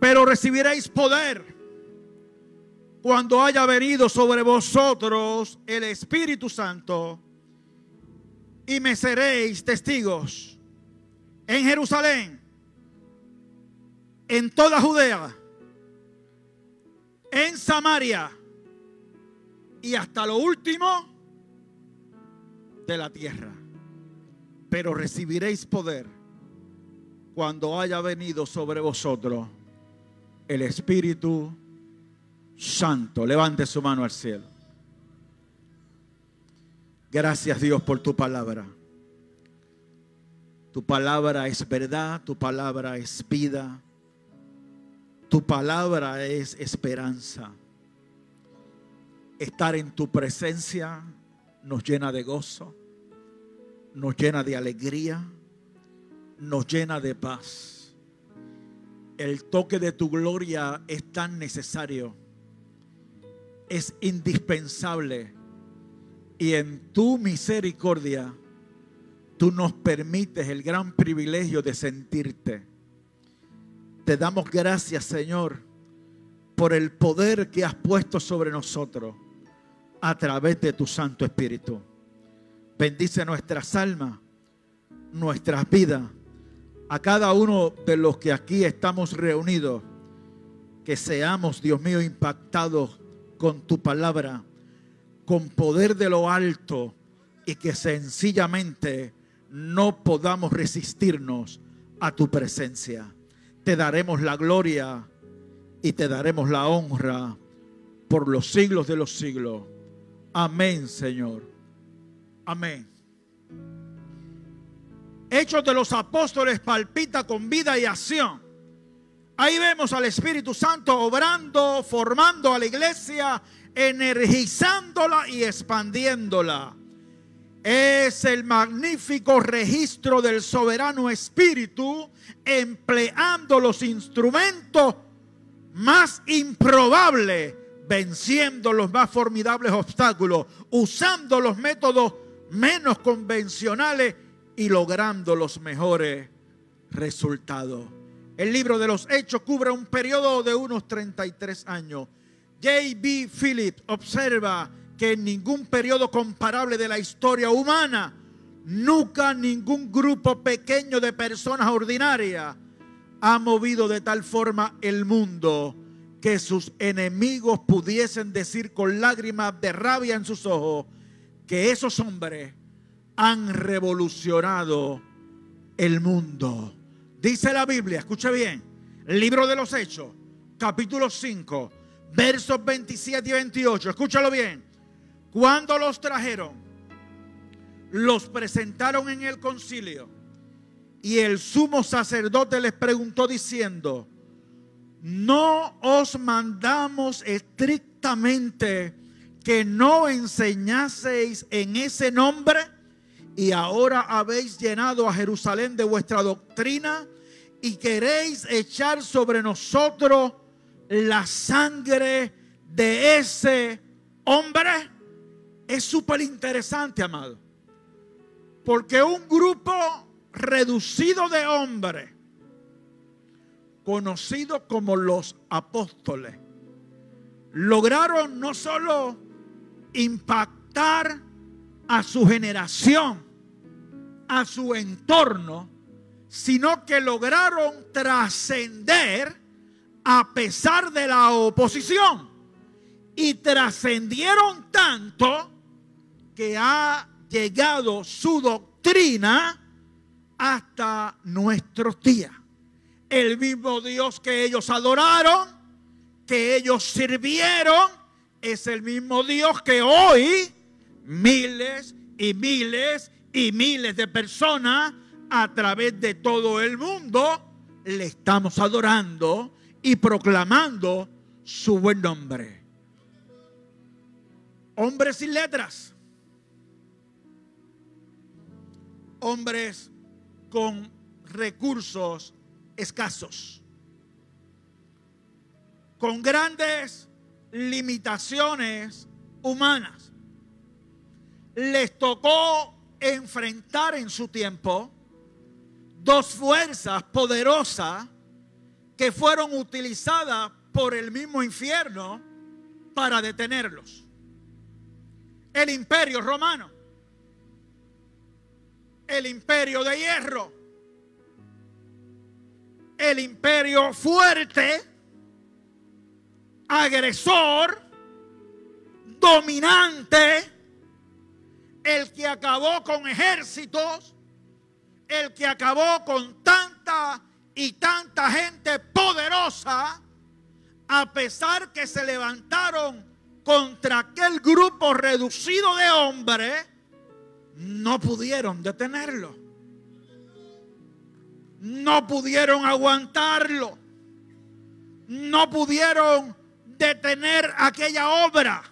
Pero recibiréis poder cuando haya venido sobre vosotros el Espíritu Santo y me seréis testigos en Jerusalén, en toda Judea, en Samaria y hasta lo último de la tierra. Pero recibiréis poder cuando haya venido sobre vosotros el Espíritu Santo. Levante su mano al cielo. Gracias Dios por tu palabra. Tu palabra es verdad, tu palabra es vida, tu palabra es esperanza. Estar en tu presencia nos llena de gozo, nos llena de alegría, nos llena de paz. El toque de tu gloria es tan necesario, es indispensable. Y en tu misericordia, tú nos permites el gran privilegio de sentirte. Te damos gracias, Señor, por el poder que has puesto sobre nosotros a través de tu Santo Espíritu. Bendice nuestras almas, nuestras vidas a cada uno de los que aquí estamos reunidos, que seamos, Dios mío, impactados con tu palabra, con poder de lo alto y que sencillamente no podamos resistirnos a tu presencia. Te daremos la gloria y te daremos la honra por los siglos de los siglos. Amén, Señor. Amén. Hechos de los apóstoles palpita con vida y acción. Ahí vemos al Espíritu Santo obrando, formando a la iglesia, energizándola y expandiéndola. Es el magnífico registro del soberano Espíritu empleando los instrumentos más improbables, venciendo los más formidables obstáculos, usando los métodos menos convencionales y logrando los mejores resultados. El libro de los Hechos cubre un periodo de unos 33 años. J.B. Phillips observa que en ningún periodo comparable de la historia humana, nunca ningún grupo pequeño de personas ordinarias ha movido de tal forma el mundo que sus enemigos pudiesen decir con lágrimas de rabia en sus ojos que esos hombres han revolucionado el mundo. Dice la Biblia, escuche bien, libro de los Hechos, capítulo 5, versos 27 y 28, escúchalo bien. Cuando los trajeron, los presentaron en el concilio y el sumo sacerdote les preguntó diciendo, ¿no os mandamos estrictamente que no enseñaseis en ese nombre? Y ahora habéis llenado a Jerusalén de vuestra doctrina y queréis echar sobre nosotros la sangre de ese hombre. Es súper interesante, amado. Porque un grupo reducido de hombres, conocidos como los apóstoles, lograron no solo impactar a su generación, a su entorno, sino que lograron trascender a pesar de la oposición. Y trascendieron tanto que ha llegado su doctrina hasta nuestros días. El mismo Dios que ellos adoraron, que ellos sirvieron, es el mismo Dios que hoy miles y miles y miles de personas a través de todo el mundo le estamos adorando y proclamando su buen nombre. Hombres sin letras. Hombres con recursos escasos. Con grandes limitaciones humanas les tocó enfrentar en su tiempo dos fuerzas poderosas que fueron utilizadas por el mismo infierno para detenerlos. El imperio romano, el imperio de hierro, el imperio fuerte, agresor, dominante, el que acabó con ejércitos, el que acabó con tanta y tanta gente poderosa, a pesar que se levantaron contra aquel grupo reducido de hombres, no pudieron detenerlo. No pudieron aguantarlo. No pudieron detener aquella obra,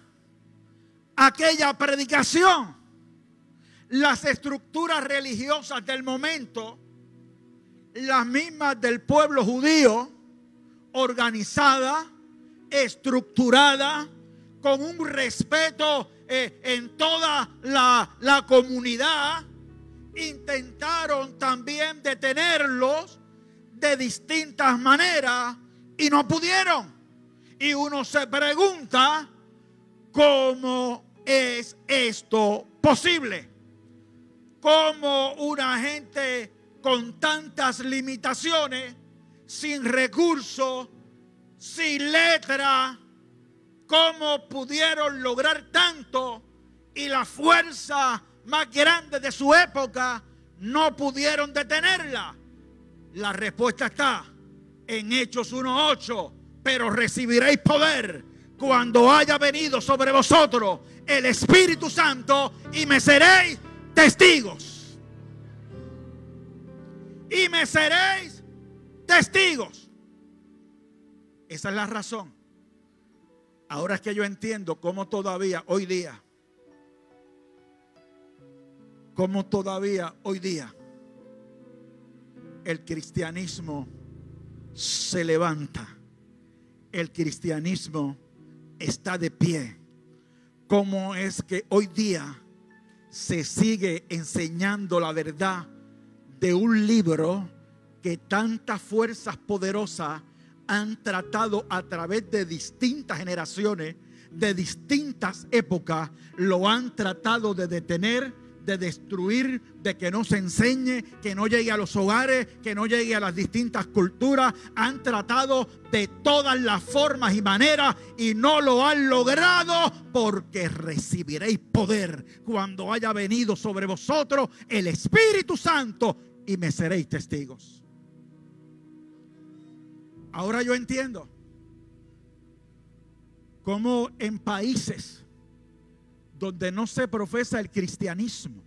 aquella predicación. Las estructuras religiosas del momento, las mismas del pueblo judío, organizada, estructurada, con un respeto eh, en toda la, la comunidad, intentaron también detenerlos de distintas maneras y no pudieron. Y uno se pregunta, ¿cómo es esto posible? ¿Cómo una gente con tantas limitaciones, sin recursos, sin letra, cómo pudieron lograr tanto y la fuerza más grande de su época no pudieron detenerla? La respuesta está en Hechos 1.8, pero recibiréis poder cuando haya venido sobre vosotros el Espíritu Santo y me seréis testigos. Y me seréis testigos. Esa es la razón. Ahora es que yo entiendo cómo todavía hoy día como todavía hoy día el cristianismo se levanta, el cristianismo está de pie. ¿Cómo es que hoy día se sigue enseñando la verdad de un libro que tantas fuerzas poderosas han tratado a través de distintas generaciones, de distintas épocas, lo han tratado de detener? De destruir, de que no se enseñe, que no llegue a los hogares, que no llegue a las distintas culturas. Han tratado de todas las formas y maneras y no lo han logrado porque recibiréis poder cuando haya venido sobre vosotros el Espíritu Santo y me seréis testigos. Ahora yo entiendo cómo en países donde no se profesa el cristianismo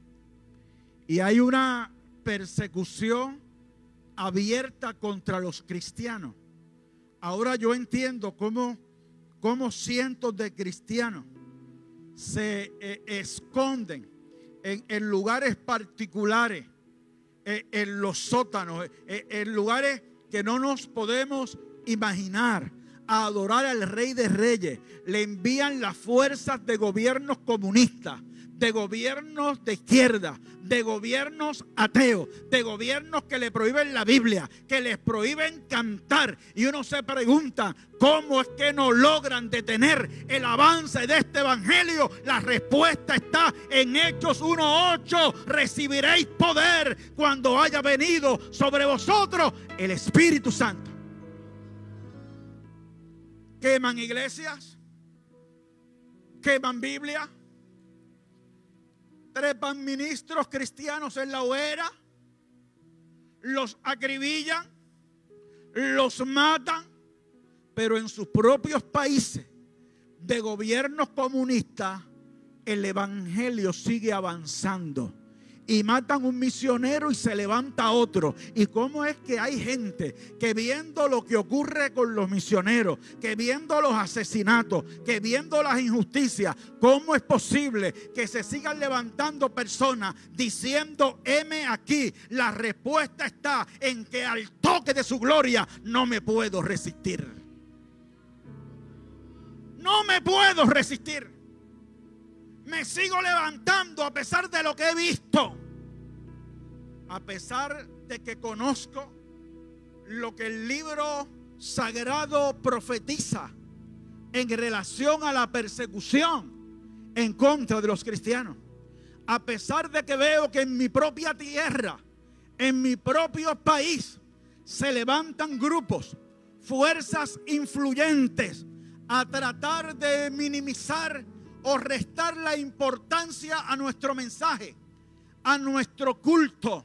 y hay una persecución abierta contra los cristianos. Ahora yo entiendo cómo, cómo cientos de cristianos se eh, esconden en, lugares particulares, eh, en los sótanos, eh, en lugares que no nos podemos imaginar a adorar al Rey de Reyes. Le envían las fuerzas de gobiernos comunistas, de gobiernos de izquierda, de gobiernos ateos, de gobiernos que le prohíben la Biblia, que les prohíben cantar. Y uno se pregunta, ¿cómo es que no logran detener el avance de este evangelio? La respuesta está en Hechos 1.8. Recibiréis poder cuando haya venido sobre vosotros el Espíritu Santo queman iglesias, queman Biblia, trepan ministros cristianos en la hoguera, los acribillan, los matan, pero en sus propios países de gobiernos comunistas el evangelio sigue avanzando y matan un misionero y se levanta otro. ¿Y cómo es que hay gente que viendo lo que ocurre con los misioneros, que viendo los asesinatos, que viendo las injusticias, cómo es posible que se sigan levantando personas diciendo, heme aquí? La respuesta está en que al toque de su gloria no me puedo resistir. No me puedo resistir me sigo levantando a pesar de lo que he visto. A pesar de que conozco lo que el libro sagrado profetiza en relación a la persecución en contra de los cristianos. A pesar de que veo que en mi propia tierra, en mi propio país, se levantan grupos, fuerzas influyentes a tratar de minimizar o restar la importancia a nuestro mensaje, a nuestro culto,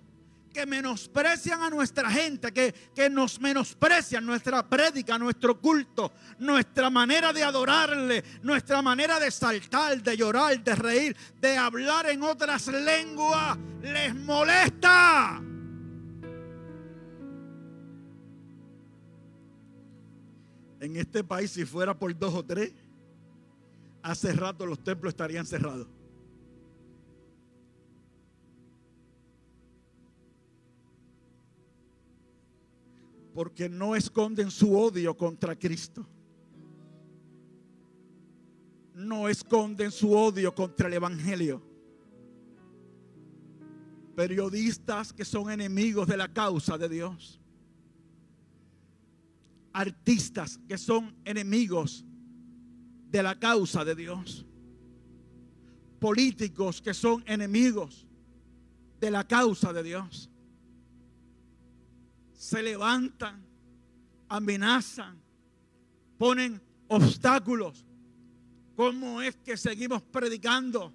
que menosprecian a nuestra gente, que, que nos menosprecian nuestra prédica, nuestro culto, nuestra manera de adorarle, nuestra manera de saltar, de llorar, de reír, de hablar en otras lenguas, les molesta. En este país, si fuera por dos o tres, hace rato los templos estarían cerrados. porque no esconden su odio contra Cristo. No esconden su odio contra el Evangelio. Periodistas que son enemigos de la causa de Dios. Artistas que son enemigos de la causa de Dios. Políticos que son enemigos de la causa de Dios se levantan, amenazan, ponen obstáculos. ¿Cómo es que seguimos predicando?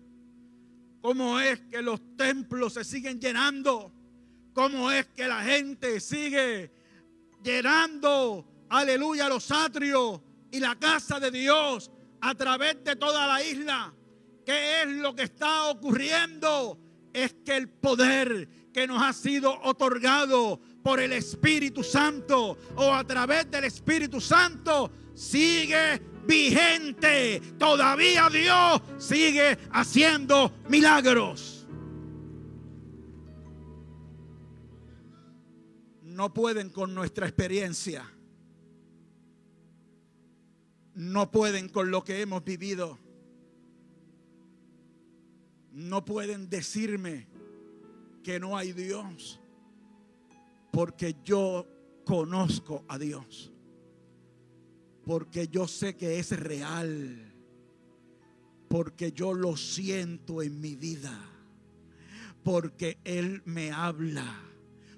¿Cómo es que los templos se siguen llenando? ¿Cómo es que la gente sigue llenando, aleluya, los atrios y la casa de Dios a través de toda la isla? ¿Qué es lo que está ocurriendo? Es que el poder que nos ha sido otorgado por el Espíritu Santo o a través del Espíritu Santo sigue vigente. Todavía Dios sigue haciendo milagros. No pueden con nuestra experiencia. No pueden con lo que hemos vivido. No pueden decirme que no hay Dios porque yo conozco a Dios. Porque yo sé que es real. Porque yo lo siento en mi vida. Porque Él me habla.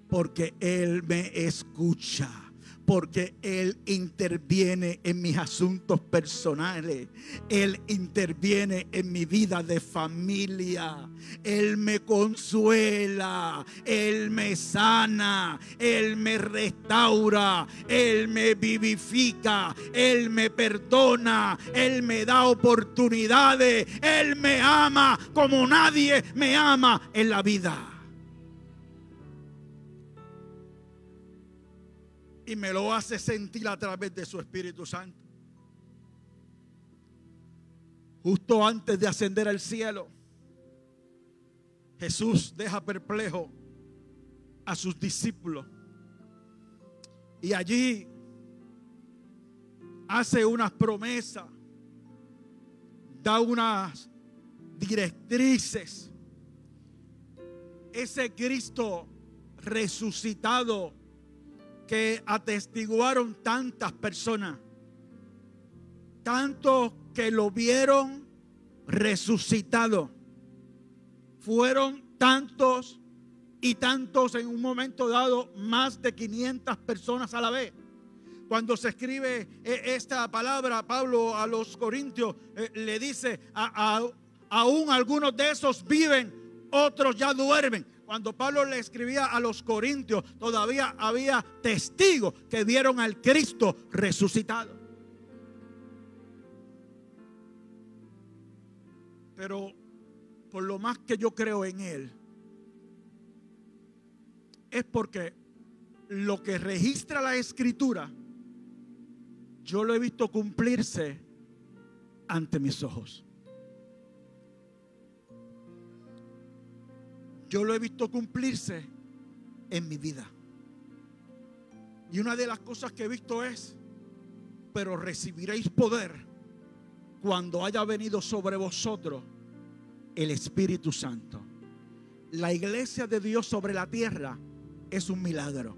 Porque Él me escucha porque Él interviene en mis asuntos personales. Él interviene en mi vida de familia. Él me consuela. Él me sana. Él me restaura. Él me vivifica. Él me perdona. Él me da oportunidades. Él me ama como nadie me ama en la vida. Y me lo hace sentir a través de su Espíritu Santo. Justo antes de ascender al cielo, Jesús deja perplejo a sus discípulos. Y allí hace unas promesas, da unas directrices. Ese Cristo resucitado que atestiguaron tantas personas, tantos que lo vieron resucitado. Fueron tantos y tantos en un momento dado, más de 500 personas a la vez. Cuando se escribe eh, esta palabra, Pablo a los Corintios eh, le dice, aún algunos de esos viven, otros ya duermen. Cuando Pablo le escribía a los corintios, todavía había testigos que vieron al Cristo resucitado. Pero por lo más que yo creo en Él, es porque lo que registra la escritura, yo lo he visto cumplirse ante mis ojos. Yo lo he visto cumplirse en mi vida. Y una de las cosas que he visto es, pero recibiréis poder cuando haya venido sobre vosotros el Espíritu Santo. La iglesia de Dios sobre la tierra es un milagro.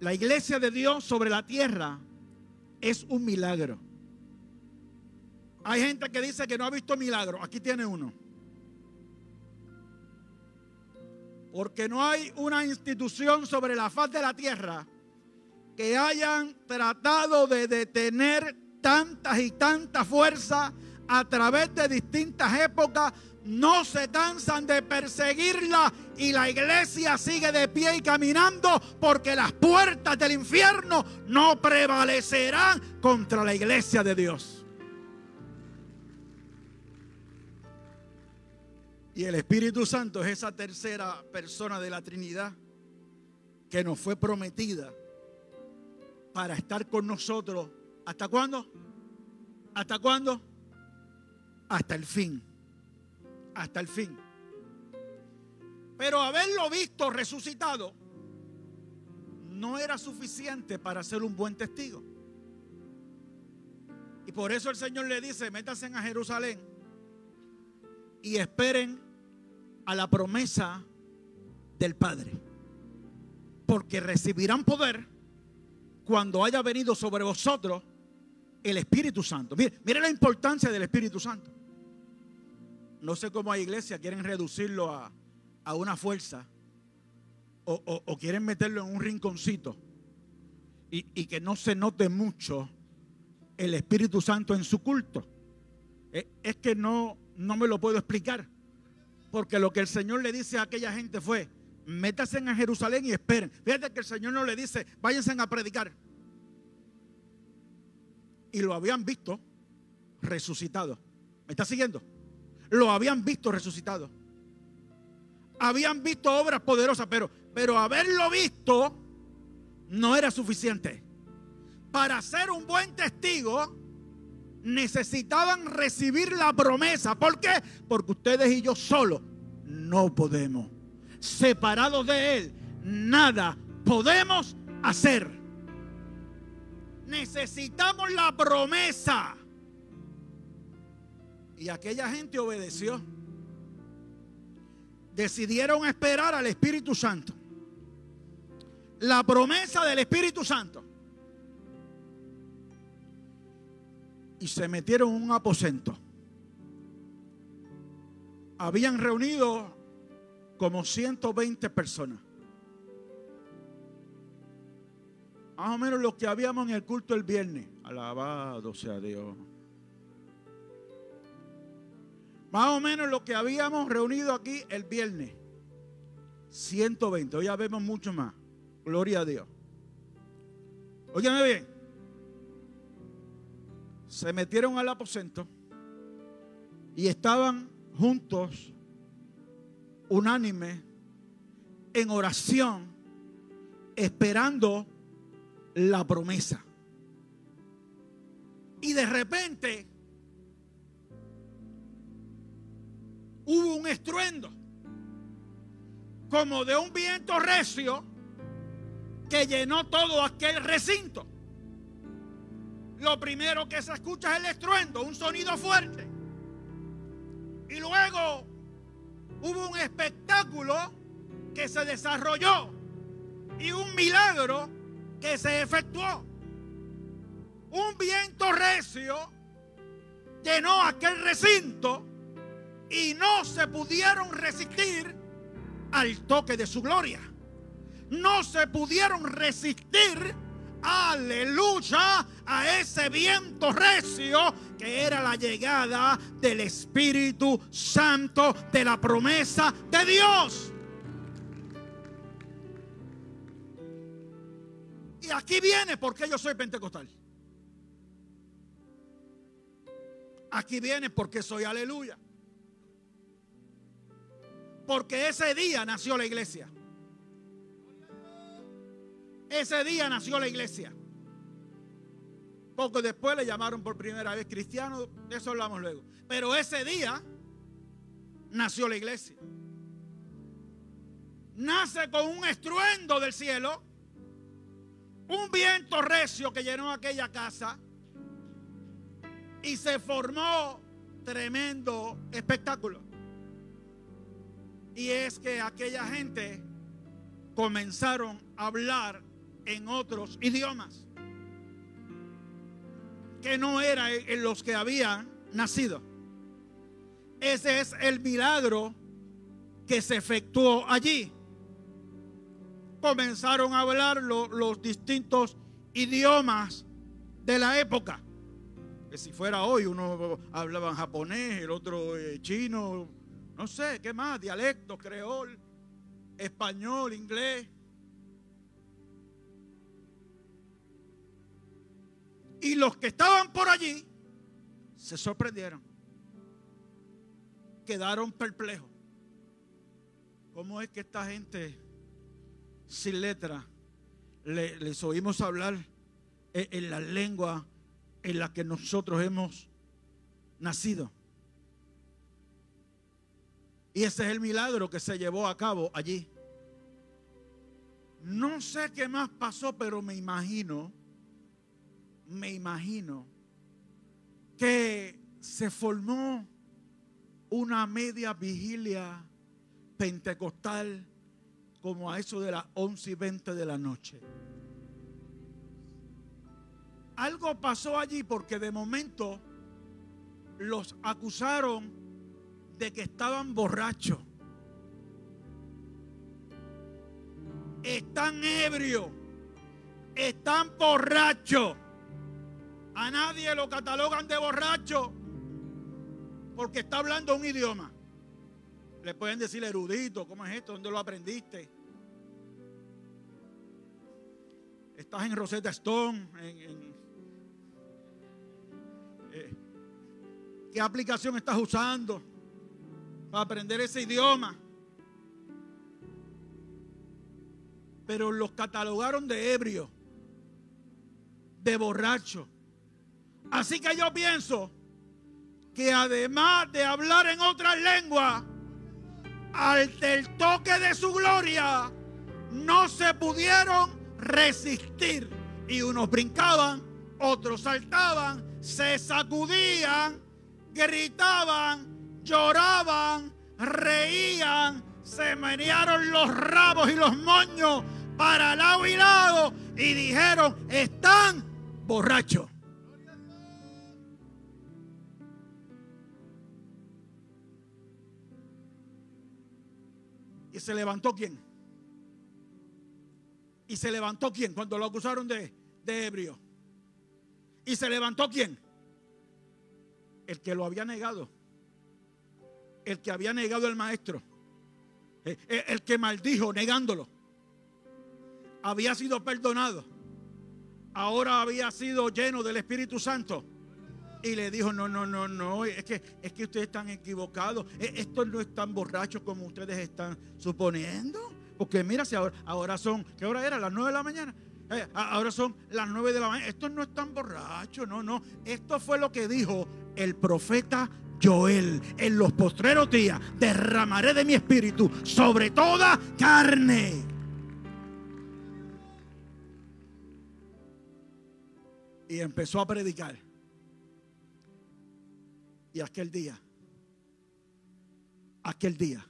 La iglesia de Dios sobre la tierra es un milagro. Hay gente que dice que no ha visto milagro. Aquí tiene uno. Porque no hay una institución sobre la faz de la tierra que hayan tratado de detener tantas y tantas fuerzas a través de distintas épocas, no se cansan de perseguirla y la iglesia sigue de pie y caminando porque las puertas del infierno no prevalecerán contra la iglesia de Dios. Y el Espíritu Santo es esa tercera persona de la Trinidad que nos fue prometida para estar con nosotros. ¿Hasta cuándo? ¿Hasta cuándo? Hasta el fin. Hasta el fin. Pero haberlo visto resucitado no era suficiente para ser un buen testigo. Y por eso el Señor le dice, métanse a Jerusalén y esperen a la promesa del Padre. Porque recibirán poder cuando haya venido sobre vosotros el Espíritu Santo. Mire, la importancia del Espíritu Santo. No sé cómo hay iglesia quieren reducirlo a, una fuerza o, quieren meterlo en un rinconcito y, y, que no se note mucho el Espíritu Santo en su culto. Es, es que no, no me lo puedo explicar. Porque lo que el Señor le dice a aquella gente fue, métanse en Jerusalén y esperen. Fíjate que el Señor no le dice, váyanse a predicar. Y lo habían visto resucitado. ¿Me está siguiendo? Lo habían visto resucitado. Habían visto obras poderosas, pero, pero haberlo visto no era suficiente. Para ser un buen testigo, necesitaban recibir la promesa. ¿Por qué? Porque ustedes y yo solo no podemos. Separados de Él, nada podemos hacer. Necesitamos la promesa. Y aquella gente obedeció. Decidieron esperar al Espíritu Santo. La promesa del Espíritu Santo. Y se metieron en un aposento. Habían reunido como 120 personas. Más o menos lo que habíamos en el culto el viernes. Alabado sea Dios. Más o menos lo que habíamos reunido aquí el viernes. 120. Hoy ya vemos mucho más. Gloria a Dios. Óyeme bien se metieron al aposento y estaban juntos, unánime, en oración, esperando la promesa. Y de repente hubo un estruendo, como de un viento recio, que llenó todo aquel recinto lo primero que se escucha es el estruendo, un sonido fuerte. Y luego hubo un espectáculo que se desarrolló y un milagro que se efectuó. Un viento recio llenó aquel recinto y no se pudieron resistir al toque de su gloria. No se pudieron resistir aleluya, a ese viento recio que era la llegada del Espíritu Santo de la promesa de Dios. Y aquí viene porque yo soy pentecostal. Aquí viene porque soy aleluya. Porque ese día nació la iglesia. Ese día nació la iglesia. Poco después le llamaron por primera vez cristiano, de eso hablamos luego. Pero ese día nació la iglesia. Nace con un estruendo del cielo, un viento recio que llenó aquella casa y se formó tremendo espectáculo. Y es que aquella gente comenzaron a hablar en otros idiomas que no eran en los que habían nacido. Ese es el milagro que se efectuó allí. Comenzaron a hablar los distintos idiomas de la época. Que si fuera hoy, uno hablaba japonés, el otro eh, chino, no sé, ¿qué más? Dialecto, creol, español, inglés. Y los que estaban por allí se sorprendieron. Quedaron perplejos. ¿Cómo es que esta gente sin letra les oímos hablar en, en la lengua en la que nosotros hemos nacido? Y ese es el milagro que se llevó a cabo allí. No sé qué más pasó, pero me imagino, me imagino que se formó una media vigilia pentecostal como a eso de las 11 y 20 de la noche. Algo pasó allí porque de momento los acusaron de que estaban borrachos. Están ebrios. Están borrachos. A nadie lo catalogan de borracho porque está hablando un idioma. Le pueden decir erudito, ¿cómo es esto? ¿Dónde lo aprendiste? Estás en Rosetta Stone, eh, ¿Qué aplicación estás usando para aprender ese idioma? Pero los catalogaron de ebrio, de borracho. Así que yo pienso que además de hablar en otra lengua, al del toque de su gloria, no se pudieron resistir. Y unos brincaban, otros saltaban, se sacudían, gritaban, lloraban, reían, se menearon los rabos y los moños para lado y lado y dijeron, están borrachos. ¿Y se levantó quién? ¿Y se levantó quién cuando lo acusaron de, ebrio? ¿Y se levantó quién? El que lo había negado. El que había negado el maestro. El, el que maldijo negándolo. Había sido perdonado. Ahora había sido lleno del Espíritu Santo y le dijo, no, no, no, no, es que, es que ustedes están equivocados. E, Estos no están borrachos como ustedes están suponiendo. Porque mira, si ahora, ahora son, ¿qué hora era? Las nueve de la mañana. Eh, ahora son las nueve de la mañana. Estos no están borrachos, no, no. Esto fue lo que dijo el profeta Joel. En los postreros días derramaré de mi espíritu sobre toda carne. Y empezó a predicar. Y aquel día, aquel día,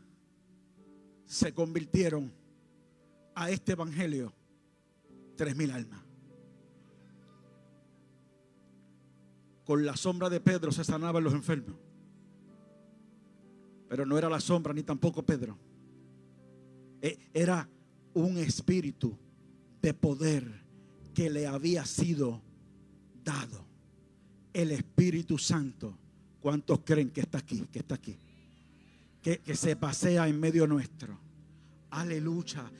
se convirtieron a este evangelio tres mil almas. Con la sombra de Pedro se sanaban los enfermos. Pero no era la sombra ni tampoco Pedro. E, era un espíritu de poder que le había sido dado. El Espíritu Santo ¿Cuántos creen que está aquí? Que está aquí. Que, que se pasea en medio nuestro. Aleluya.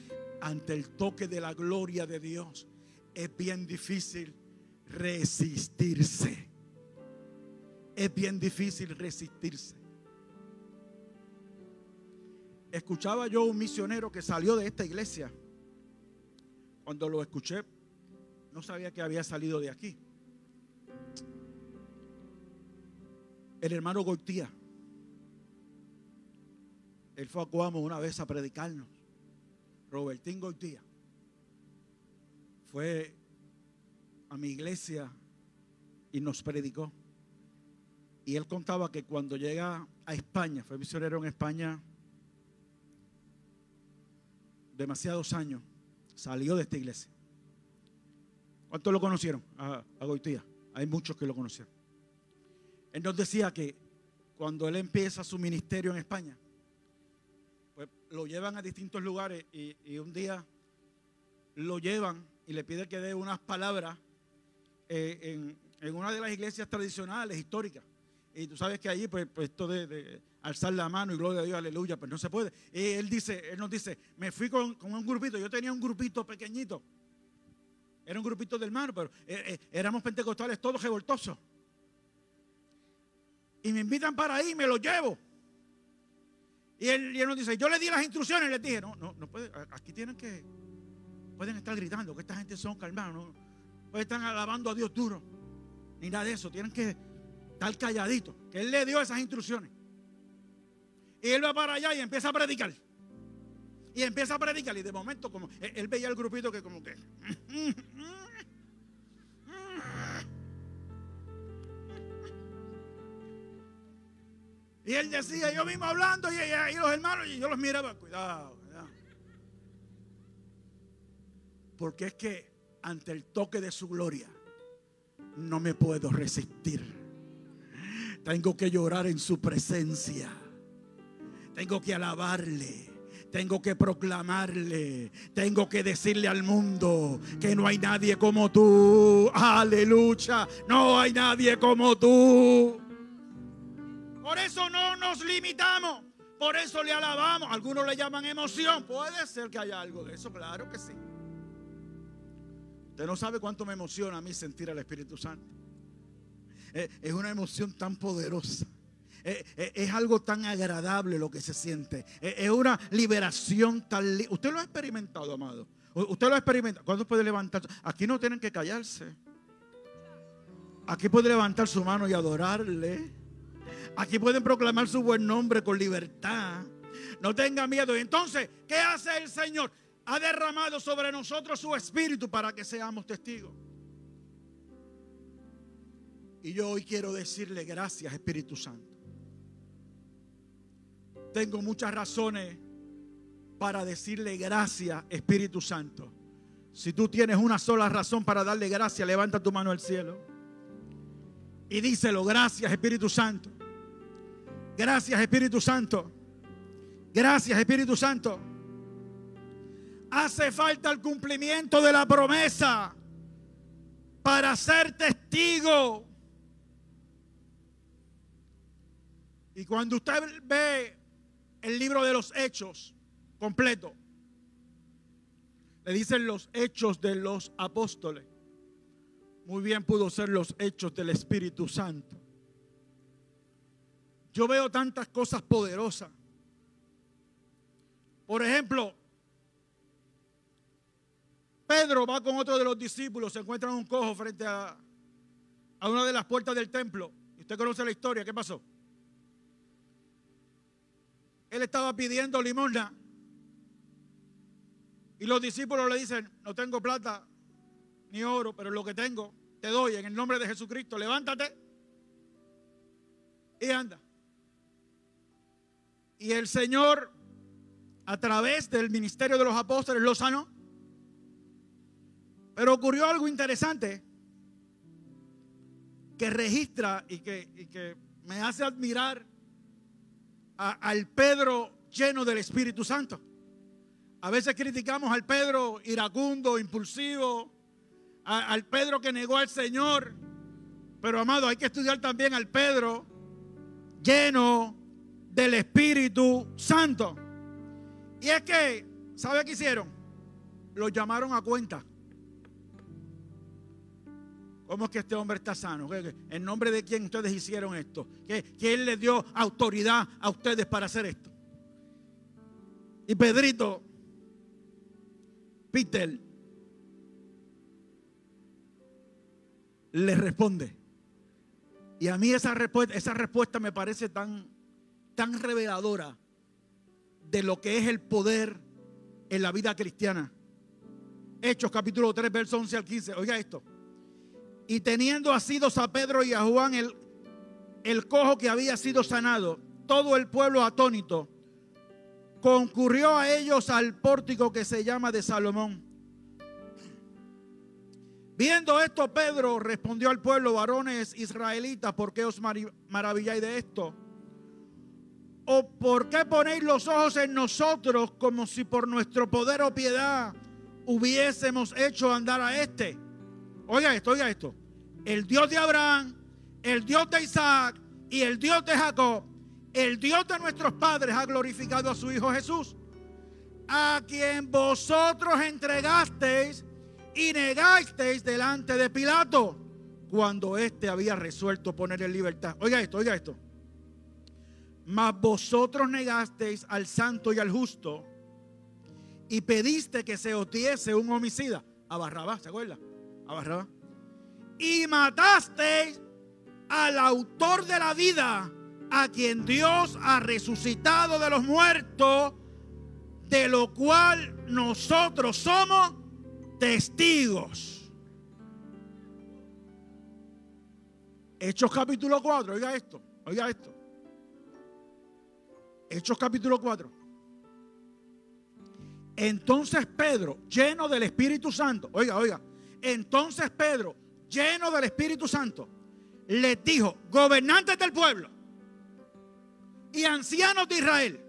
Ante el toque de la gloria de Dios es bien difícil resistirse. Es bien difícil resistirse. Escuchaba yo un misionero que salió de esta iglesia. Cuando lo escuché, no sabía que había salido de aquí. El hermano Goitía. Él fue a Cuamo una vez a predicarnos. Robertín Goitía. Fue a mi iglesia y nos predicó. Y él contaba que cuando llega a España, fue misionero en España demasiados años, salió de esta iglesia. ¿Cuántos lo conocieron? A, a Goitía. Hay muchos que lo conocieron. Él nos decía que cuando él empieza su ministerio en España, pues lo llevan a distintos lugares y, un día lo llevan y le pide que dé unas palabras eh, en, una de las iglesias tradicionales, históricas. Y tú sabes que allí, pues, pues esto de, alzar la mano y gloria a Dios, aleluya, pues no se puede. Y él dice, él nos dice, me fui con, con un grupito, yo tenía un grupito pequeñito. Era un grupito de hermanos, pero eh, eh, éramos pentecostales todos revoltosos. Y me invitan para ahí, me lo llevo. Y él, y él nos dice, yo le di las instrucciones, les dije, no, no, no puede, aquí tienen que, pueden estar gritando, que esta gente son calmados, no pueden estar alabando a Dios duro, ni nada de eso, tienen que estar calladitos, que él le dio esas instrucciones. Y él va para allá y empieza a predicar. Y empieza a predicar y de momento como él, él veía el grupito que como que Y él decía, yo mismo hablando y, los hermanos, y yo los miraba, cuidado, cuidado. Porque es que ante el toque de su gloria no me puedo resistir. Tengo que llorar en su presencia. Tengo que alabarle. Tengo que proclamarle. Tengo que decirle al mundo que no hay nadie como tú. Aleluya. No hay nadie como tú. Eso no nos limitamos. Por eso le alabamos. Algunos le llaman emoción. Puede ser que haya algo de eso. Claro que sí. Usted no sabe cuánto me emociona a mí sentir al Espíritu Santo. Eh, Es una emoción tan poderosa. Eh, eh, Es algo tan agradable lo que se siente. Es una liberación tan... li- Usted lo ha experimentado, amado. Usted lo ha experimentado. ¿Cuándo puede levantar? Aquí no tienen que callarse. Aquí puede levantar su mano y adorarle. Aquí pueden proclamar su buen nombre con libertad. No tenga miedo. Y entonces, ¿qué hace el Señor? Ha derramado sobre nosotros su espíritu para que seamos testigos. Y yo hoy quiero decirle gracias, Espíritu Santo. Tengo muchas razones para decirle gracias, Espíritu Santo. Si tú tienes una sola razón para darle gracias, levanta tu mano al cielo. Y díselo, gracias, Espíritu Santo. Gracias, Espíritu Santo. Gracias, Espíritu Santo. Hace falta el cumplimiento de la promesa para ser testigo. Y cuando usted ve el libro de los hechos completo, le dicen los hechos de los apóstoles. Muy bien pudo ser los hechos del Espíritu Santo. Yo veo tantas cosas poderosas. Por ejemplo, Pedro va con otro de los discípulos, se encuentra en un cojo frente a, a una de las puertas del templo. Usted conoce la historia, ¿qué pasó? Él estaba pidiendo limosna. Y los discípulos le dicen, no tengo plata ni oro, pero lo que tengo te doy en el nombre de Jesucristo. Levántate y anda. Y el Señor, a través del ministerio de los apóstoles, lo sanó. Pero ocurrió algo interesante que registra y que, me hace admirar al Pedro lleno del Espíritu Santo. A veces criticamos al Pedro iracundo, impulsivo, al Pedro que negó al Señor. Pero amado, hay que estudiar también al Pedro lleno del Espíritu Santo. Y es que, ¿sabe qué hicieron? Lo llamaron a cuenta. ¿Cómo es que este hombre está sano? ¿En nombre de quién ustedes hicieron esto? ¿Qué- ¿Quién les dio autoridad a ustedes para hacer esto? Y Pedrito, Peter, le responde. Y a mí esa esa respuesta me parece tan, tan reveladora de lo que es el poder en la vida cristiana. Hechos capítulo 3, verso 11 al 15. Oiga esto. Y teniendo asidos a Pedro y a Juan el, el cojo que había sido sanado, todo el pueblo atónito concurrió a ellos al pórtico que se llama de Salomón. Viendo esto, Pedro respondió al pueblo, varones israelitas, ¿por qué os maravilláis de esto? ¿O por qué ponéis los ojos en nosotros como si por nuestro poder o piedad hubiésemos hecho andar a este? Oiga esto, oiga esto. El Dios de Abraham, el Dios de Isaac y el Dios de Jacob, el Dios de nuestros padres ha glorificado a su Hijo Jesús, a quien vosotros entregasteis y negasteis delante de Pilato cuando éste había resuelto poner en libertad. Oiga esto, oiga esto. Mas vosotros negasteis al santo y al justo y pediste que se otiese un homicida. A Barrabás, ¿se acuerda? A. Y matasteis al autor de la vida, a quien Dios ha resucitado de los muertos, de lo cual nosotros somos testigos. Hechos capítulo 4, oiga esto, oiga esto. Hechos capítulo 4. Entonces Pedro, lleno del Espíritu Santo, oiga, oiga, entonces Pedro, lleno del Espíritu Santo, les dijo, gobernantes del pueblo y ancianos de Israel,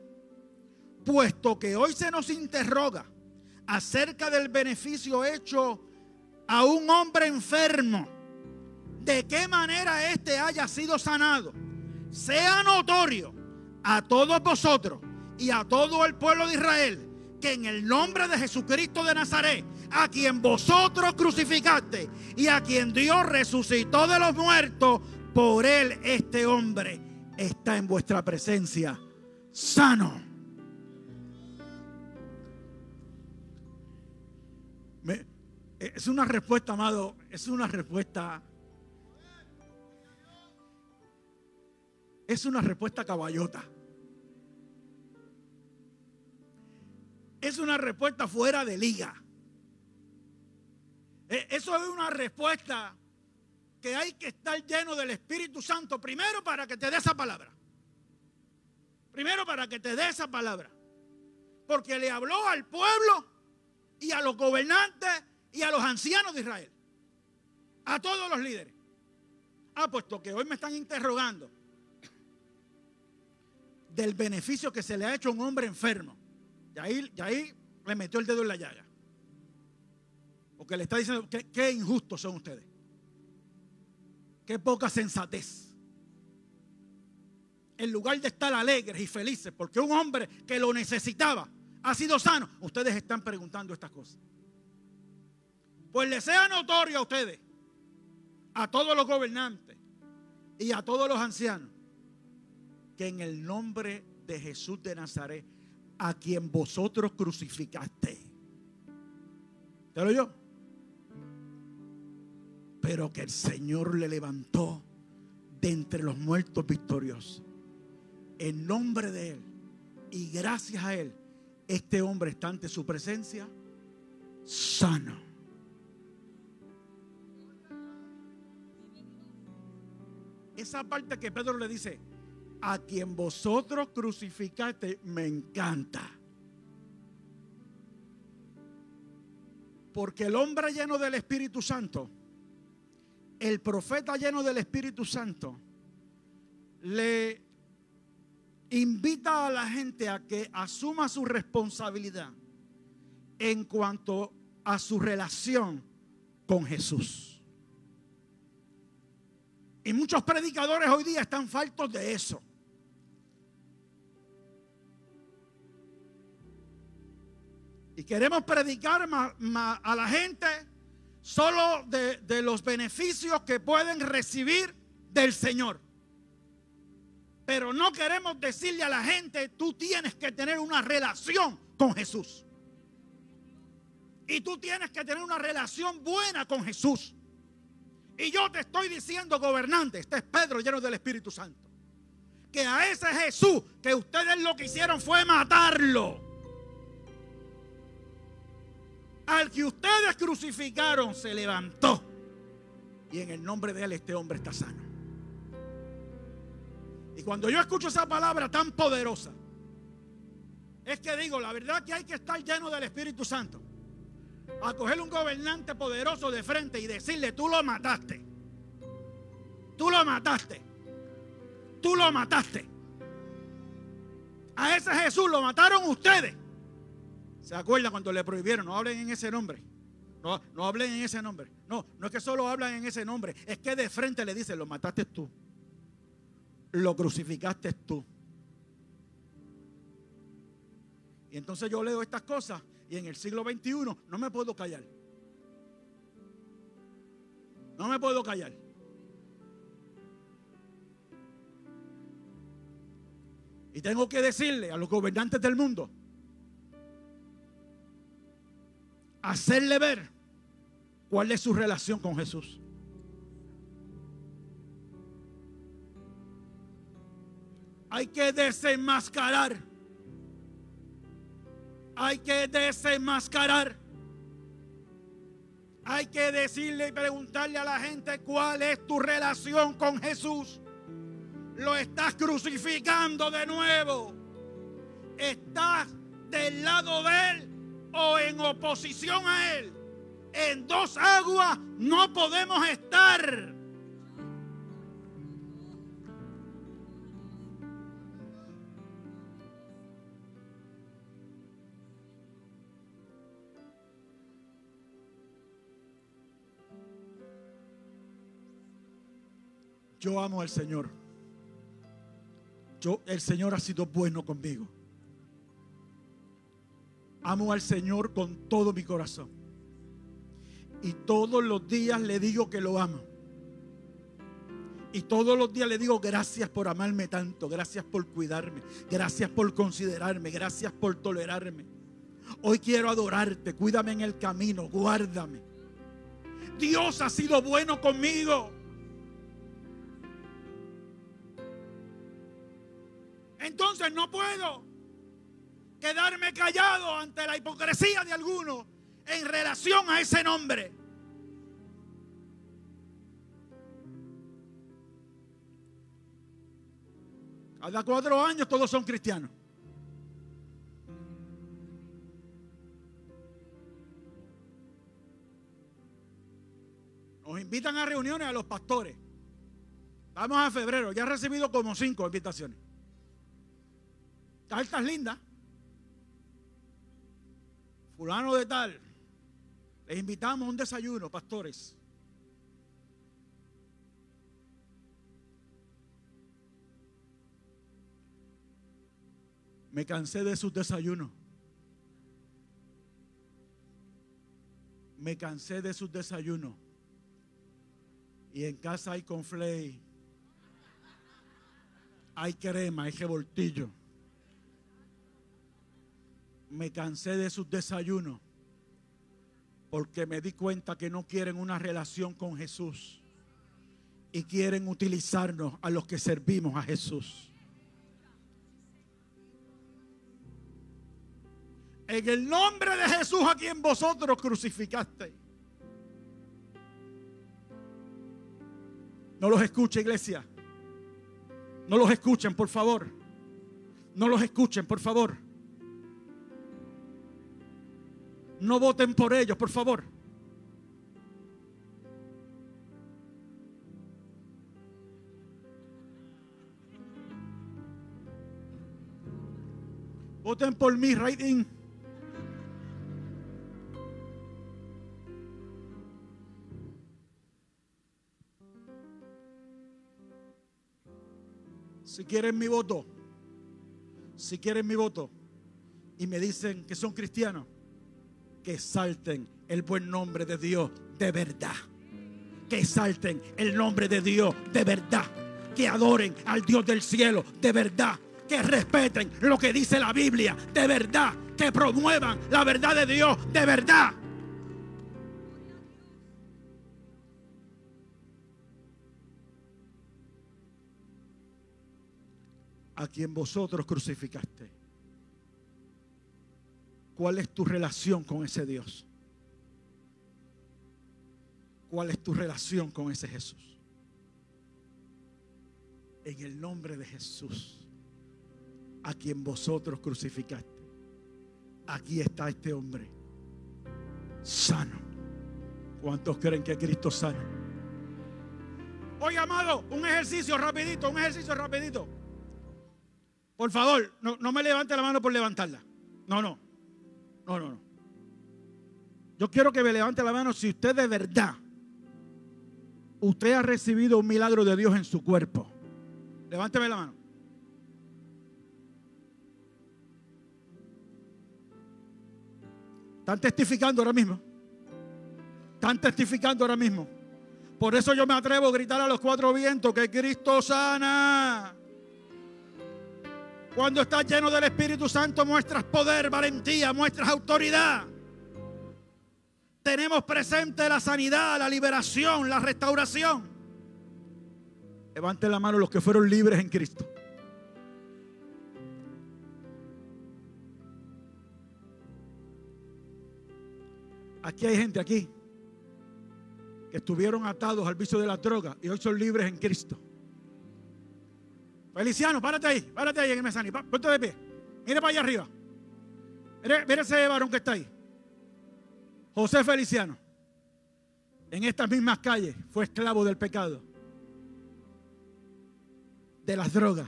puesto que hoy se nos interroga acerca del beneficio hecho a un hombre enfermo, de qué manera éste haya sido sanado, sea notorio a todos vosotros y a todo el pueblo de Israel que en el nombre de Jesucristo de Nazaret, a quien vosotros crucificaste y a quien Dios resucitó de los muertos, por él este hombre está en vuestra presencia sano. es una respuesta, amado, es una respuesta. Es una respuesta caballota. Es una respuesta fuera de liga. E, eso es una respuesta que hay que estar lleno del Espíritu Santo primero para que te dé esa palabra. Primero para que te dé esa palabra. Porque le habló al pueblo y a los gobernantes y a los ancianos de Israel. A todos los líderes. Ah, puesto que hoy me están interrogando del beneficio que se le ha hecho a un hombre enfermo. Y ahí, ahí le metió el dedo en la llaga. Porque le está diciendo que qué injustos son ustedes. Qué poca sensatez. En lugar de estar alegres y felices porque un hombre que lo necesitaba ha sido sano, ustedes están preguntando estas cosas. Pues les sea notorio a ustedes, a todos los gobernantes y a todos los ancianos, que en el nombre de Jesús de Nazaret, a quien vosotros crucificaste, ¿te lo yo? Pero que el Señor le levantó de entre los muertos victoriosos. En nombre de Él y gracias a Él, este hombre está ante su presencia sano. esa parte que Pedro le dice, a quien vosotros crucificaste, me encanta. Porque el hombre lleno del Espíritu Santo, el profeta lleno del Espíritu Santo, le invita a la gente a que asuma su responsabilidad en cuanto a su relación con Jesús. Y muchos predicadores hoy día están faltos de eso. Y queremos predicar a la gente solo de, de los beneficios que pueden recibir del Señor. Pero no queremos decirle a la gente, tú tienes que tener una relación con Jesús. Y tú tienes que tener una relación buena con Jesús. Y yo te estoy diciendo, gobernante, este es Pedro lleno del Espíritu Santo, que a ese Jesús que ustedes lo que hicieron fue matarlo. Al que ustedes crucificaron se levantó. Y en el nombre de él este hombre está sano. Y cuando yo escucho esa palabra tan poderosa, es que digo, la verdad que hay que estar lleno del Espíritu Santo. a coger un gobernante poderoso de frente y decirle, tú lo mataste. Tú lo mataste. Tú lo mataste. A ese Jesús lo mataron ustedes. ¿Se acuerdan cuando le prohibieron? No hablen en ese nombre. No, no hablen en ese nombre. No, no es que solo hablan en ese nombre. Es que de frente le dicen, lo mataste tú. Lo crucificaste tú. Y entonces yo leo estas cosas y en el siglo XXI no me puedo callar. No me puedo callar. Y tengo que decirle a los gobernantes del mundo, hacerle ver cuál es su relación con Jesús. Hay que desenmascarar hay que desenmascarar. Hay que decirle y preguntarle a la gente cuál es tu relación con Jesús. Lo estás crucificando de nuevo. Estás del lado de Él o en oposición a Él. En dos aguas no podemos estar. Yo amo al Señor. Yo, el Señor ha sido bueno conmigo. Amo al Señor con todo mi corazón. Y todos los días le digo que lo amo. Y todos los días le digo gracias por amarme tanto, gracias por cuidarme, gracias por considerarme, gracias por tolerarme. Hoy quiero adorarte, cuídame en el camino, guárdame. Dios ha sido bueno conmigo. Entonces no puedo quedarme callado ante la hipocresía de algunos en relación a ese nombre. Cada cuatro años todos son cristianos. Nos invitan a reuniones a los pastores. Vamos a febrero, ya he recibido como cinco invitaciones. Cartas lindas. Fulano de tal. Les invitamos a un desayuno, pastores. Me cansé de sus desayunos. Me cansé de sus desayunos. Y en casa hay conflay. Hay crema, hay revoltillo me cansé de sus desayunos porque me di cuenta que no quieren una relación con Jesús y quieren utilizarnos a los que servimos a Jesús. En el nombre de Jesús a quien vosotros crucificaste. No los escuchen, iglesia. No los escuchen, por favor. No los escuchen, por favor. No voten por ellos, por favor. Voten por mí, right Si quieren mi voto, si quieren mi voto y me dicen que son cristianos, que salten el buen nombre de Dios de verdad. Que salten el nombre de Dios de verdad. Que adoren al Dios del cielo de verdad. Que respeten lo que dice la Biblia de verdad. Que promuevan la verdad de Dios de verdad. A quien vosotros crucificaste. ¿Cuál es tu relación con ese Dios? ¿Cuál es tu relación con ese Jesús? En el nombre de Jesús, a quien vosotros crucificaste. Aquí está este hombre. sano. ¿Cuántos creen que Cristo sano? Oye, amado, un ejercicio rapidito, un ejercicio rapidito. Por favor, no, no me levante la mano por levantarla. No, no. No, no, no. Yo quiero que me levante la mano si usted de verdad, usted ha recibido un milagro de Dios en su cuerpo. Levánteme la mano. Están testificando ahora mismo. Están testificando ahora mismo. Por eso yo me atrevo a gritar a los cuatro vientos que Cristo sana. Cuando estás lleno del Espíritu Santo muestras poder, valentía, muestras autoridad. Tenemos presente la sanidad, la liberación, la restauración. Levanten la mano los que fueron libres en Cristo. Aquí hay gente aquí que estuvieron atados al vicio de la droga y hoy son libres en Cristo. Feliciano, párate ahí, párate ahí en el mesani, ponte de pie. Mire para allá arriba. Mire, ese varón que está ahí. José Feliciano. En estas mismas calles fue esclavo del pecado, de las drogas.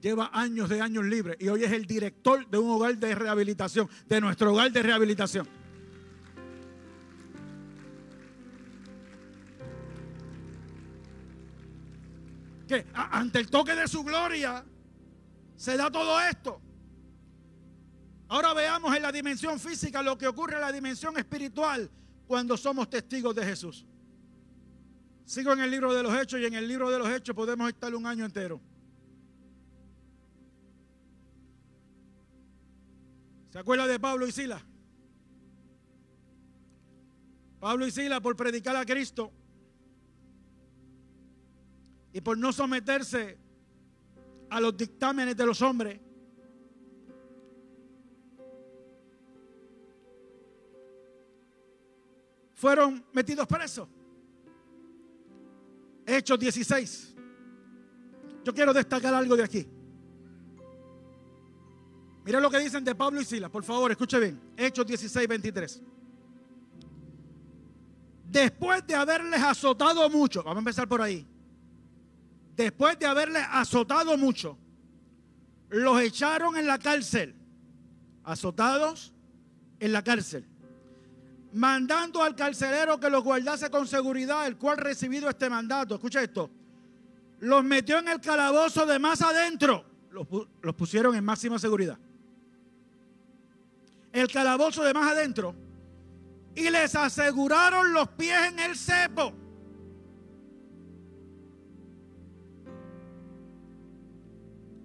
Lleva años de años libre y hoy es el director de un hogar de rehabilitación, de nuestro hogar de rehabilitación. Que ante el toque de su gloria se da todo esto. Ahora veamos en la dimensión física lo que ocurre en la dimensión espiritual cuando somos testigos de Jesús. Sigo en el libro de los Hechos y en el libro de los Hechos podemos estar un año entero. ¿Se acuerda de Pablo y Sila? Pablo y Sila por predicar a Cristo y por no someterse a los dictámenes de los hombres, fueron metidos presos. Hechos 16. Yo quiero destacar algo de aquí. Mira lo que dicen de Pablo y Silas, por favor, escuche bien. Hechos 16, 23. Después de haberles azotado mucho, vamos a empezar por ahí después de haberle azotado mucho, los echaron en la cárcel, azotados en la cárcel, mandando al carcelero que los guardase con seguridad, el cual recibido este mandato, escucha esto, los metió en el calabozo de más adentro, los, los pusieron en máxima seguridad. El calabozo de más adentro. Y les aseguraron los pies en el cepo.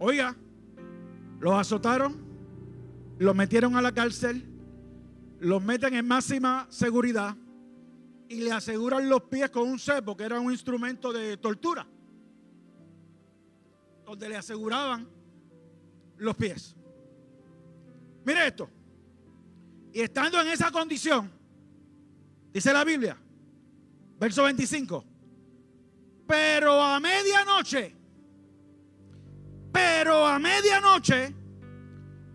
Oiga, los azotaron, los metieron a la cárcel, los meten en máxima seguridad y le aseguran los pies con un cepo, que era un instrumento de tortura, donde le aseguraban los pies. Mire esto. Y estando en esa condición, dice la Biblia, verso 25, pero a medianoche, pero a medianoche,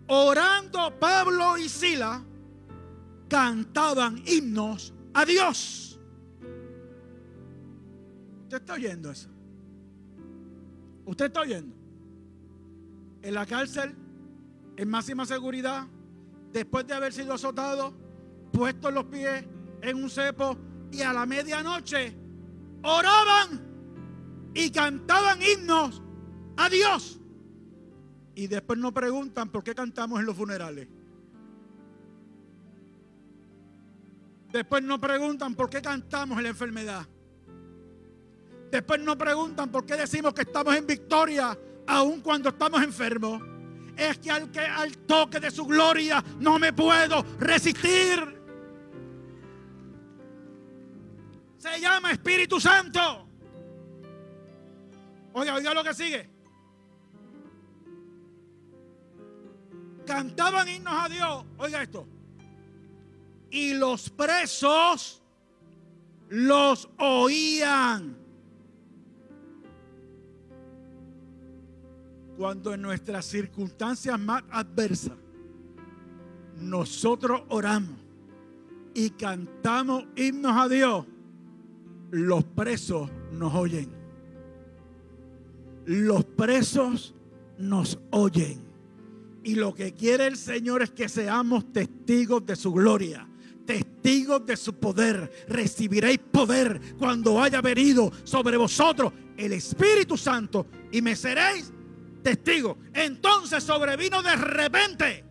orando Pablo y Sila, cantaban himnos a Dios. ¿Usted está oyendo eso? ¿Usted está oyendo? En la cárcel, en máxima seguridad, después de haber sido azotado, puestos los pies en un cepo y a la medianoche oraban y cantaban himnos a Dios. Y después nos preguntan por qué cantamos en los funerales. Después nos preguntan por qué cantamos en la enfermedad. Después nos preguntan por qué decimos que estamos en victoria aun cuando estamos enfermos. Es que al, que al toque de su gloria no me puedo resistir. Se llama Espíritu Santo. Oiga, oiga lo que sigue. Cantaban himnos a Dios. Oiga esto. Y los presos los oían. Cuando en nuestras circunstancias más adversas nosotros oramos y cantamos himnos a Dios, los presos nos oyen. Los presos nos oyen. Y lo que quiere el Señor es que seamos testigos de su gloria, testigos de su poder. Recibiréis poder cuando haya venido sobre vosotros el Espíritu Santo y me seréis testigos. Entonces sobrevino de repente.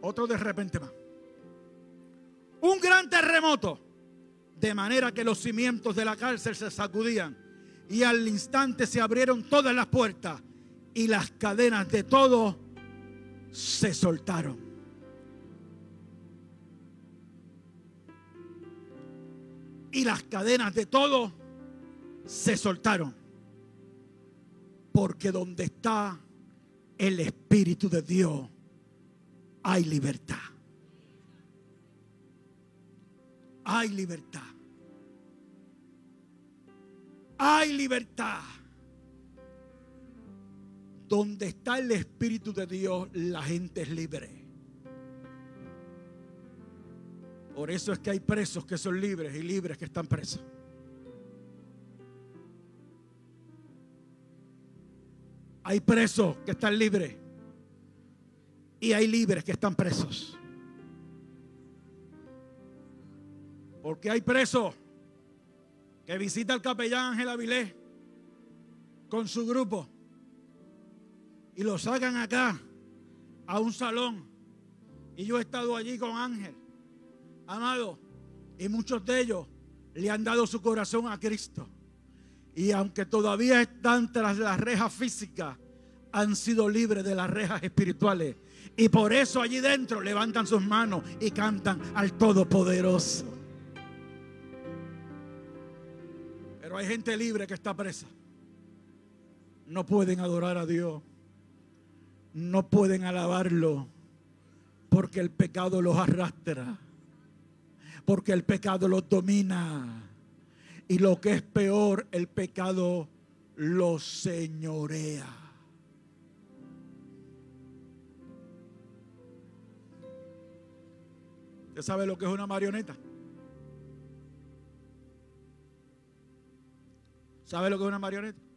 Otro de repente más. Un gran terremoto. De manera que los cimientos de la cárcel se sacudían. Y al instante se abrieron todas las puertas. Y las cadenas de todo se soltaron. Y las cadenas de todo se soltaron. Porque donde está el Espíritu de Dios hay libertad. Hay libertad. Hay libertad. Donde está el Espíritu de Dios, la gente es libre. Por eso es que hay presos que son libres y libres que están presos. Hay presos que están libres y hay libres que están presos. Porque hay presos que visita al capellán Ángel Avilés con su grupo y lo sacan acá a un salón. Y yo he estado allí con Ángel, amado, y muchos de ellos le han dado su corazón a Cristo. Y aunque todavía están tras las rejas físicas, han sido libres de las rejas espirituales. Y por eso allí dentro levantan sus manos y cantan al Todopoderoso. Pero hay gente libre que está presa. No pueden adorar a Dios no pueden alabarlo porque el pecado los arrastra, porque el pecado los domina y lo que es peor, el pecado los señorea. ¿Usted sabe lo que es una marioneta? ¿Sabe lo que es una marioneta?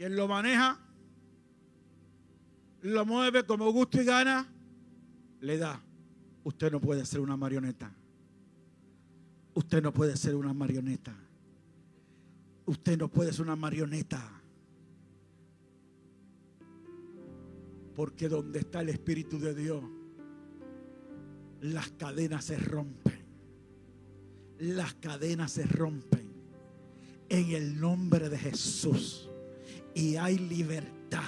Quien lo maneja, lo mueve como gusto y gana, le da. Usted no puede ser una marioneta. Usted no puede ser una marioneta. Usted no puede ser una marioneta. Porque donde está el Espíritu de Dios, las cadenas se rompen. Las cadenas se rompen. En el nombre de Jesús y hay libertad.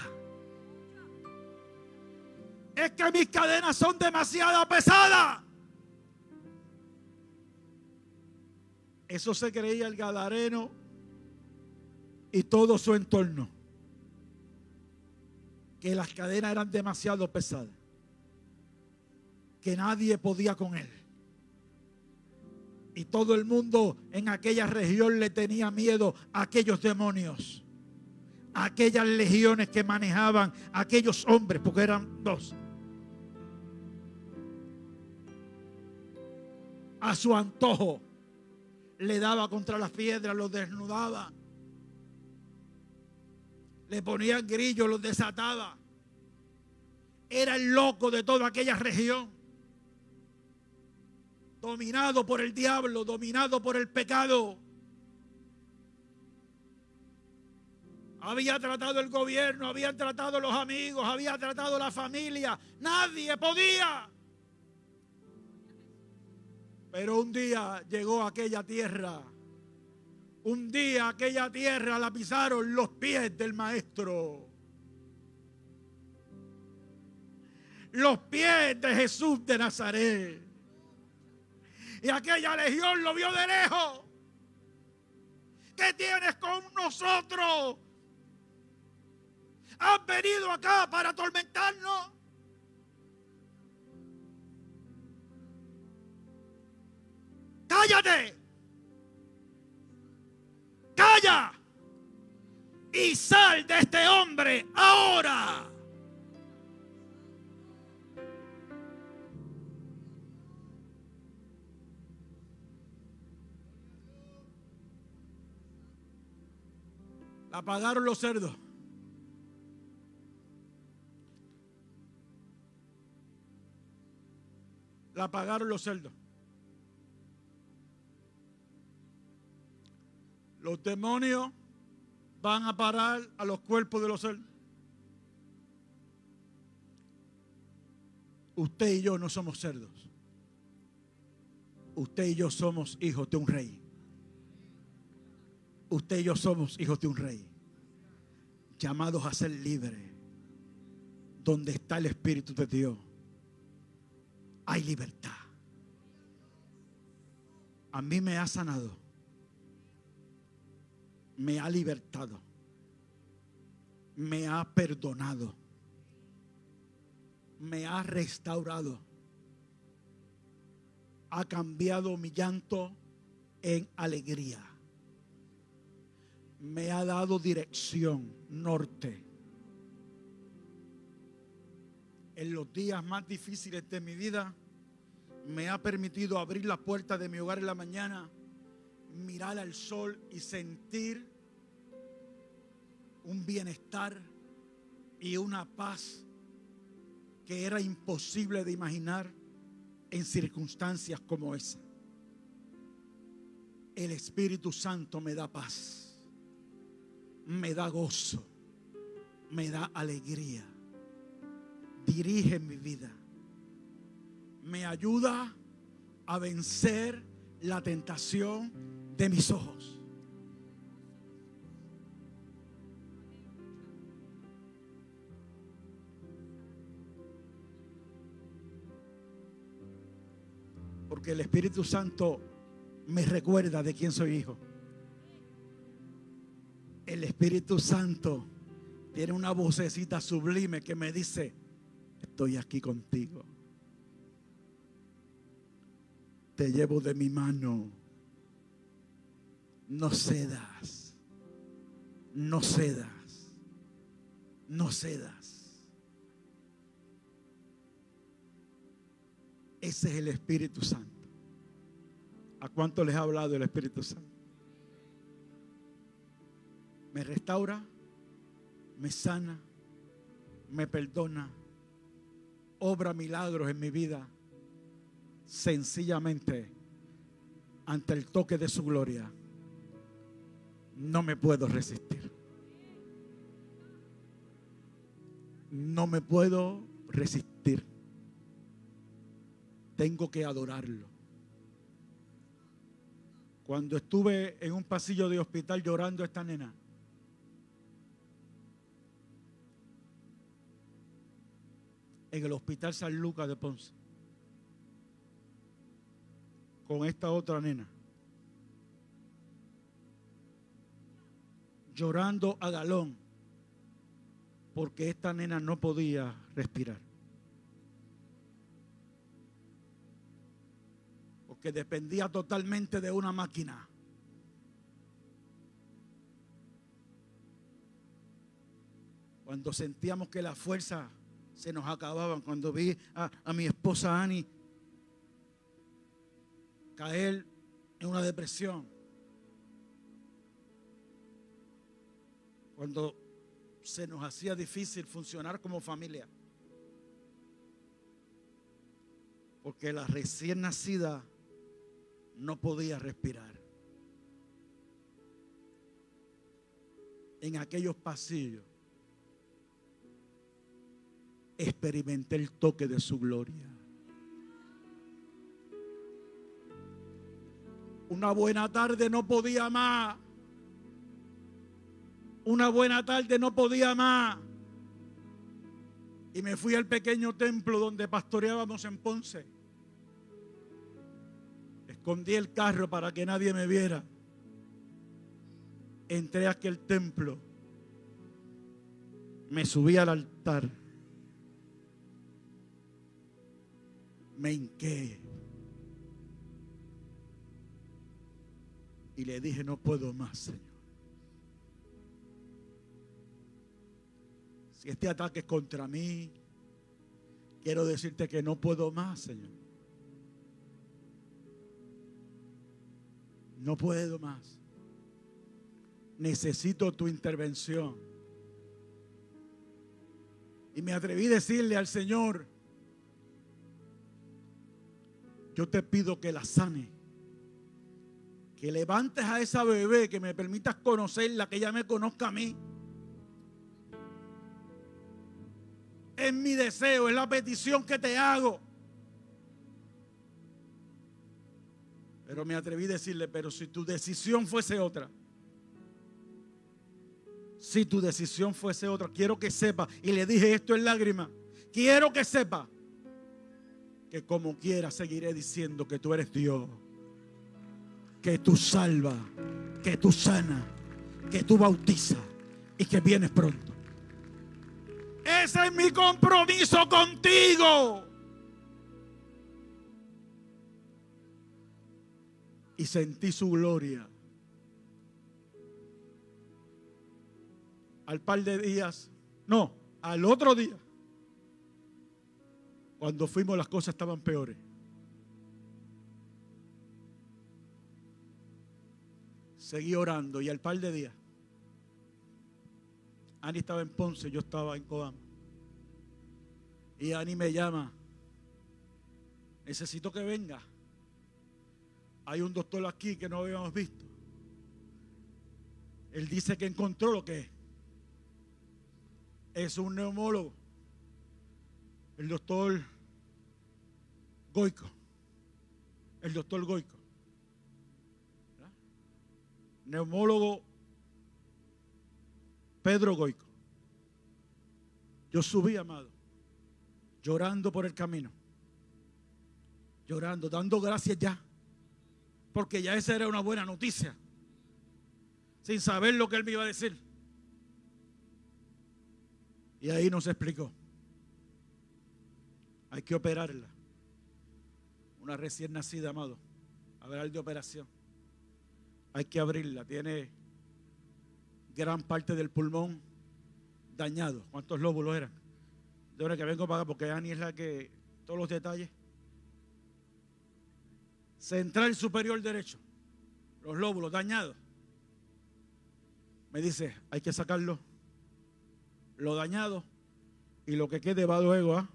Es que mis cadenas son demasiado pesadas. Eso se creía el Gadareno y todo su entorno. Que las cadenas eran demasiado pesadas. Que nadie podía con él. Y todo el mundo en aquella región le tenía miedo a aquellos demonios aquellas legiones que manejaban aquellos hombres, porque eran dos. A su antojo le daba contra las piedras, los desnudaba. Le ponían grillos, los desataba. Era el loco de toda aquella región. Dominado por el diablo, dominado por el pecado. Había tratado el gobierno, habían tratado los amigos, había tratado la familia. Nadie podía. Pero un día llegó a aquella tierra. Un día aquella tierra la pisaron los pies del maestro. Los pies de Jesús de Nazaret. Y aquella legión lo vio de lejos. ¿Qué tienes con nosotros? han venido acá para atormentarnos. Cállate. Calla. Y sal de este hombre ahora. Apagaron los cerdos. La pagaron los cerdos. Los demonios van a parar a los cuerpos de los cerdos. Usted y yo no somos cerdos. Usted y yo somos hijos de un rey. Usted y yo somos hijos de un rey. Llamados a ser libres. Donde está el Espíritu de Dios. Hay libertad. A mí me ha sanado. Me ha libertado. Me ha perdonado. Me ha restaurado ha cambiado mi llanto en alegría. Me ha dado dirección norte. En los días más difíciles de mi vida, me ha permitido abrir la puerta de mi hogar en la mañana, mirar al sol y sentir un bienestar y una paz que era imposible de imaginar en circunstancias como esa. El Espíritu Santo me da paz, me da gozo, me da alegría, dirige mi vida, me ayuda a vencer la tentación de mis ojos. Porque el Espíritu Santo me recuerda de quién soy hijo. El Espíritu Santo tiene una vocecita sublime que me dice, estoy aquí contigo. Te llevo de mi mano. No cedas. No cedas. No cedas. Ese es el Espíritu Santo. ¿A cuánto les ha hablado el Espíritu Santo? Me restaura, me sana, me perdona, obra milagros en mi vida, sencillamente ante el toque de su gloria. No me puedo resistir. No me puedo resistir tengo que adorarlo. Cuando estuve en un pasillo de hospital llorando a esta nena, en el hospital San Lucas de Ponce, con esta otra nena, llorando a galón, porque esta nena no podía respirar. que dependía totalmente de una máquina. Cuando sentíamos que las fuerzas se nos acababan, cuando vi a, a mi esposa Annie caer en una depresión, cuando se nos hacía difícil funcionar como familia, porque la recién nacida no podía respirar. En aquellos pasillos experimenté el toque de su gloria. Una buena tarde no podía más. Una buena tarde no podía más. Y me fui al pequeño templo donde pastoreábamos en Ponce. Escondí el carro para que nadie me viera. Entré a aquel templo. Me subí al altar. Me hinqué. Y le dije, no puedo más, Señor. Si este ataque es contra mí, quiero decirte que no puedo más, Señor. No puedo más. necesito tu intervención. Y me atreví a decirle al Señor, yo te pido que la sane. Que levantes a esa bebé, que me permitas conocerla, que ella me conozca a mí. Es mi deseo, es la petición que te hago. Pero me atreví a decirle, pero si tu decisión fuese otra, si tu decisión fuese otra, quiero que sepa, y le dije esto en lágrimas, quiero que sepa que como quiera seguiré diciendo que tú eres Dios, que tú salvas, que tú sana, que tú bautizas y que vienes pronto. Ese es mi compromiso contigo. y sentí su gloria. Al par de días, no, al otro día, cuando fuimos las cosas estaban peores. Seguí orando y al par de días, Ani estaba en Ponce, yo estaba en Cobama. Y Ani me llama, necesito que venga. Hay un doctor aquí que no habíamos visto. Él dice que encontró lo que es. Es un neumólogo. El doctor Goico. El doctor Goico. Neumólogo Pedro Goico. Yo subí, amado, llorando por el camino. Llorando, dando gracias ya porque ya esa era una buena noticia. Sin saber lo que él me iba a decir. Y ahí nos explicó. Hay que operarla. Una recién nacida, amado. Hablar de operación. Hay que abrirla. Tiene gran parte del pulmón dañado. ¿Cuántos lóbulos eran? De ahora que vengo para acá porque Ani es la que todos los detalles central superior derecho, los lóbulos dañados. Me dice, hay que sacarlo, lo dañado y lo que quede va luego a,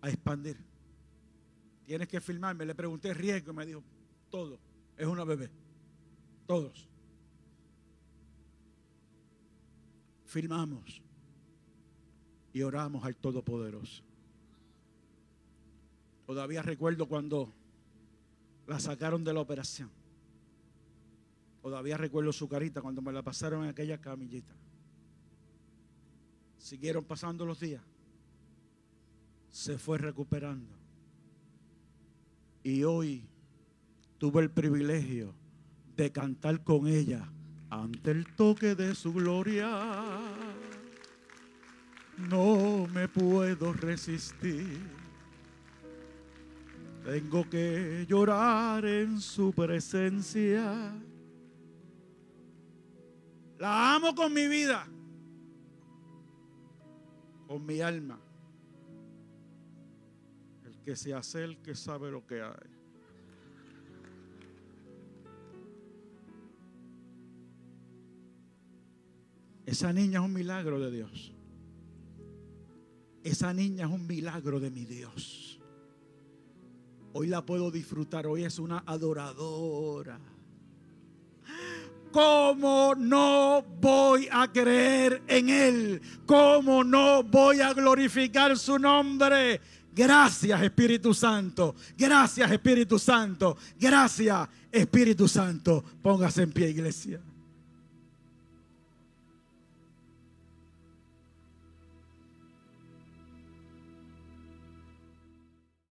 a expandir. Tienes que filmarme. Le pregunté riesgo y me dijo, todo, es una bebé, todos. Filmamos y oramos al Todopoderoso. Todavía recuerdo cuando la sacaron de la operación. Todavía recuerdo su carita cuando me la pasaron en aquella camillita. Siguieron pasando los días. Se fue recuperando. Y hoy tuve el privilegio de cantar con ella ante el toque de su gloria. No me puedo resistir tengo que llorar en su presencia. La amo con mi vida, con mi alma. Que se hace, el que sabe lo que hay. Esa niña es un milagro de Dios. Esa niña es un milagro de mi Dios. Hoy la puedo disfrutar. Hoy es una adoradora. ¿Cómo no voy a creer en Él? ¿Cómo no voy a glorificar su nombre? Gracias Espíritu Santo. Gracias Espíritu Santo. Gracias Espíritu Santo. Póngase en pie, iglesia.